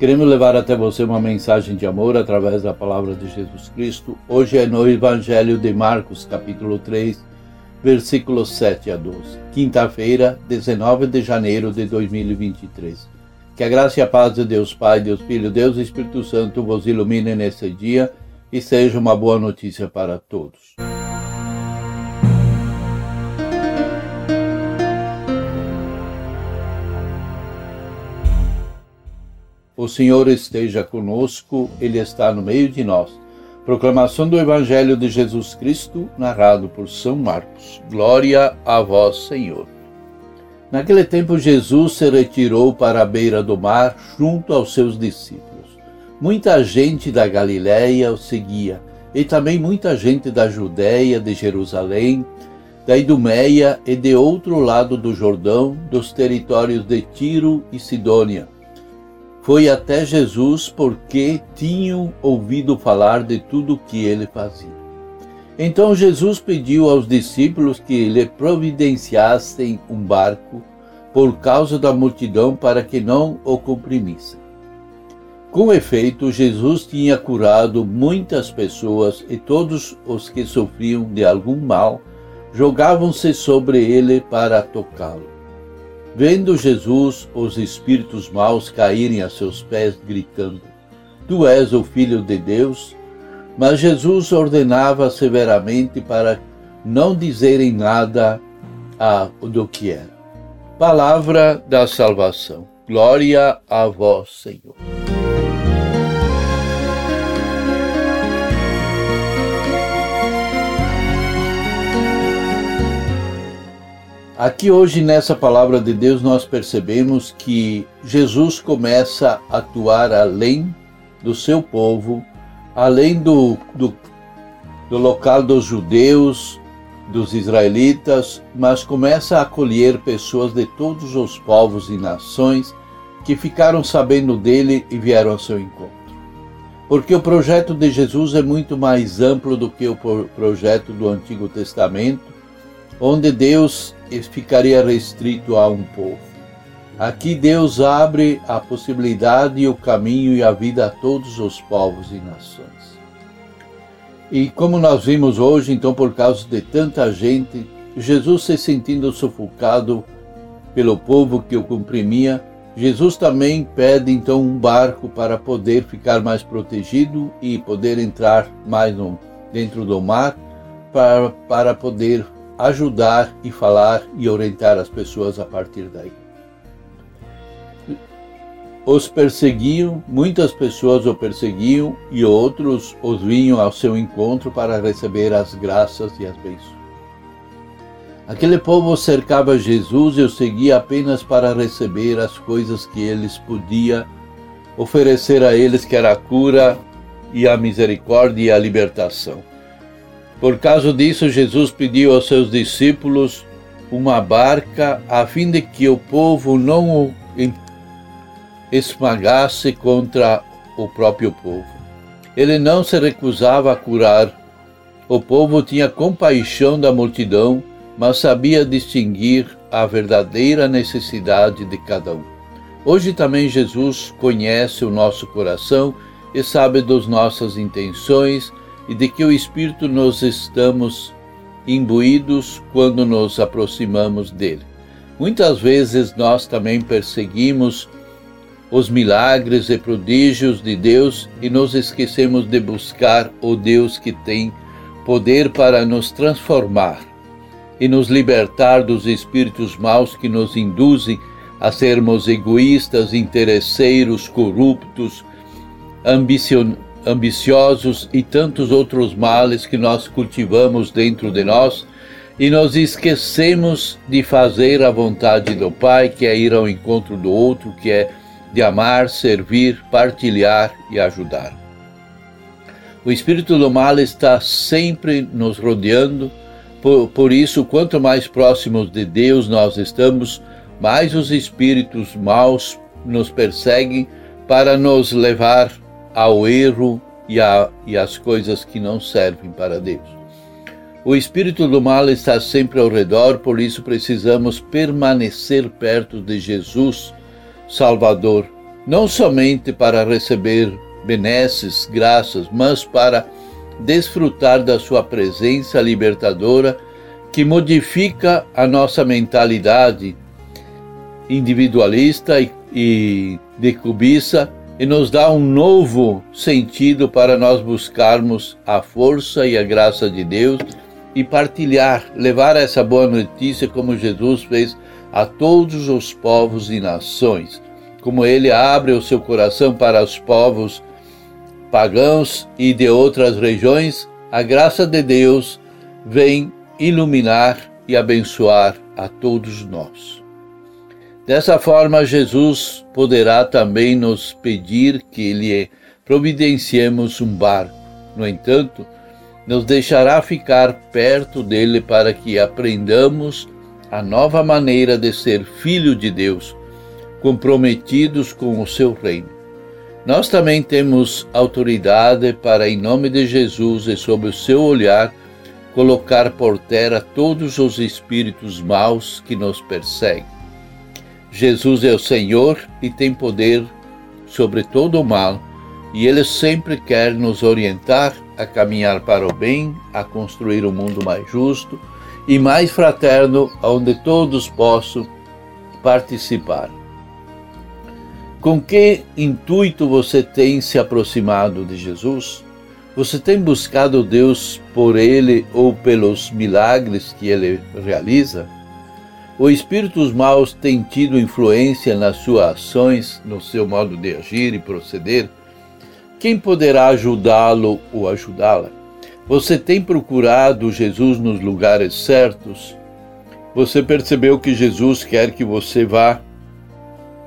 Queremos levar até você uma mensagem de amor através da palavra de Jesus Cristo. Hoje é no Evangelho de Marcos, capítulo 3, versículos 7 a 12. Quinta-feira, 19 de janeiro de 2023. Que a graça e a paz de Deus Pai, Deus Filho, Deus e Espírito Santo vos ilumine nesse dia e seja uma boa notícia para todos. O Senhor esteja conosco, Ele está no meio de nós. Proclamação do Evangelho de Jesus Cristo, narrado por São Marcos. Glória a vós, Senhor. Naquele tempo, Jesus se retirou para a beira do mar, junto aos seus discípulos. Muita gente da Galiléia o seguia, e também muita gente da Judéia, de Jerusalém, da Idumeia e de outro lado do Jordão, dos territórios de Tiro e Sidônia foi até Jesus porque tinham ouvido falar de tudo o que ele fazia. Então Jesus pediu aos discípulos que lhe providenciassem um barco por causa da multidão para que não o comprimissem. Com efeito, Jesus tinha curado muitas pessoas e todos os que sofriam de algum mal jogavam-se sobre ele para tocá-lo. Vendo Jesus os espíritos maus caírem a seus pés, gritando: Tu és o Filho de Deus. Mas Jesus ordenava severamente para não dizerem nada do que era. Palavra da salvação. Glória a vós, Senhor. Aqui hoje nessa palavra de Deus nós percebemos que Jesus começa a atuar além do seu povo, além do, do, do local dos judeus, dos israelitas, mas começa a acolher pessoas de todos os povos e nações que ficaram sabendo dele e vieram ao seu encontro. Porque o projeto de Jesus é muito mais amplo do que o projeto do Antigo Testamento onde Deus ficaria restrito a um povo. Aqui Deus abre a possibilidade, o caminho e a vida a todos os povos e nações. E como nós vimos hoje, então, por causa de tanta gente, Jesus se sentindo sufocado pelo povo que o comprimia, Jesus também pede então um barco para poder ficar mais protegido e poder entrar mais no, dentro do mar para, para poder ajudar e falar e orientar as pessoas a partir daí. Os perseguiam, muitas pessoas o perseguiam e outros os vinham ao seu encontro para receber as graças e as bênçãos. Aquele povo cercava Jesus e o seguia apenas para receber as coisas que eles podia oferecer a eles, que era a cura e a misericórdia e a libertação. Por causa disso, Jesus pediu aos seus discípulos uma barca a fim de que o povo não o esmagasse contra o próprio povo. Ele não se recusava a curar. O povo tinha compaixão da multidão, mas sabia distinguir a verdadeira necessidade de cada um. Hoje também Jesus conhece o nosso coração e sabe das nossas intenções e de que o Espírito nos estamos imbuídos quando nos aproximamos dele. Muitas vezes nós também perseguimos os milagres e prodígios de Deus e nos esquecemos de buscar o Deus que tem poder para nos transformar e nos libertar dos espíritos maus que nos induzem a sermos egoístas, interesseiros, corruptos, ambicionados ambiciosos e tantos outros males que nós cultivamos dentro de nós e nos esquecemos de fazer a vontade do Pai, que é ir ao encontro do outro, que é de amar, servir, partilhar e ajudar. O espírito do mal está sempre nos rodeando, Por, por isso, quanto mais próximos de Deus nós estamos, mais os espíritos maus nos perseguem para nos levar ao erro e, a, e às coisas que não servem para Deus. O espírito do mal está sempre ao redor, por isso precisamos permanecer perto de Jesus, Salvador, não somente para receber benesses, graças, mas para desfrutar da sua presença libertadora que modifica a nossa mentalidade individualista e, de cobiça e nos dá um novo sentido para nós buscarmos a força e a graça de Deus e partilhar, levar essa boa notícia como Jesus fez a todos os povos e nações, como ele abre o seu coração para os povos pagãos e de outras regiões, a graça de Deus vem iluminar e abençoar a todos nós. Dessa forma, Jesus poderá também nos pedir que lhe providenciemos um barco. No entanto, nos deixará ficar perto dele para que aprendamos a nova maneira de ser filho de Deus, comprometidos com o seu reino. Nós também temos autoridade para, em nome de Jesus e sob o seu olhar, colocar por terra todos os espíritos maus que nos perseguem. Jesus é o Senhor e tem poder sobre todo o mal, e Ele sempre quer nos orientar a caminhar para o bem, a construir um mundo mais justo e mais fraterno, onde todos possam participar. Com que intuito você tem se aproximado de Jesus? Você tem buscado Deus por Ele ou pelos milagres que Ele realiza? Os espíritos maus têm tido influência nas suas ações, no seu modo de agir e proceder? Quem poderá ajudá-lo ou ajudá-la? Você tem procurado Jesus nos lugares certos? Você percebeu que Jesus quer que você vá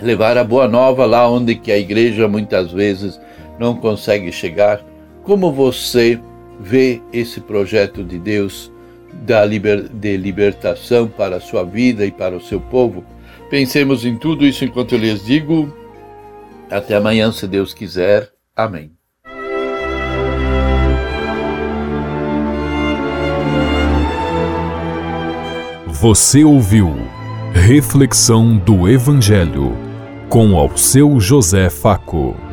levar a boa nova lá onde que a igreja muitas vezes não consegue chegar. Como você vê esse projeto de Deus da liber, de libertação para a sua vida e para o seu povo? Pensemos em tudo isso enquanto eu lhes digo. Até amanhã, se Deus quiser. Amém. Você ouviu Reflexão do Evangelho com ao seu José Faco.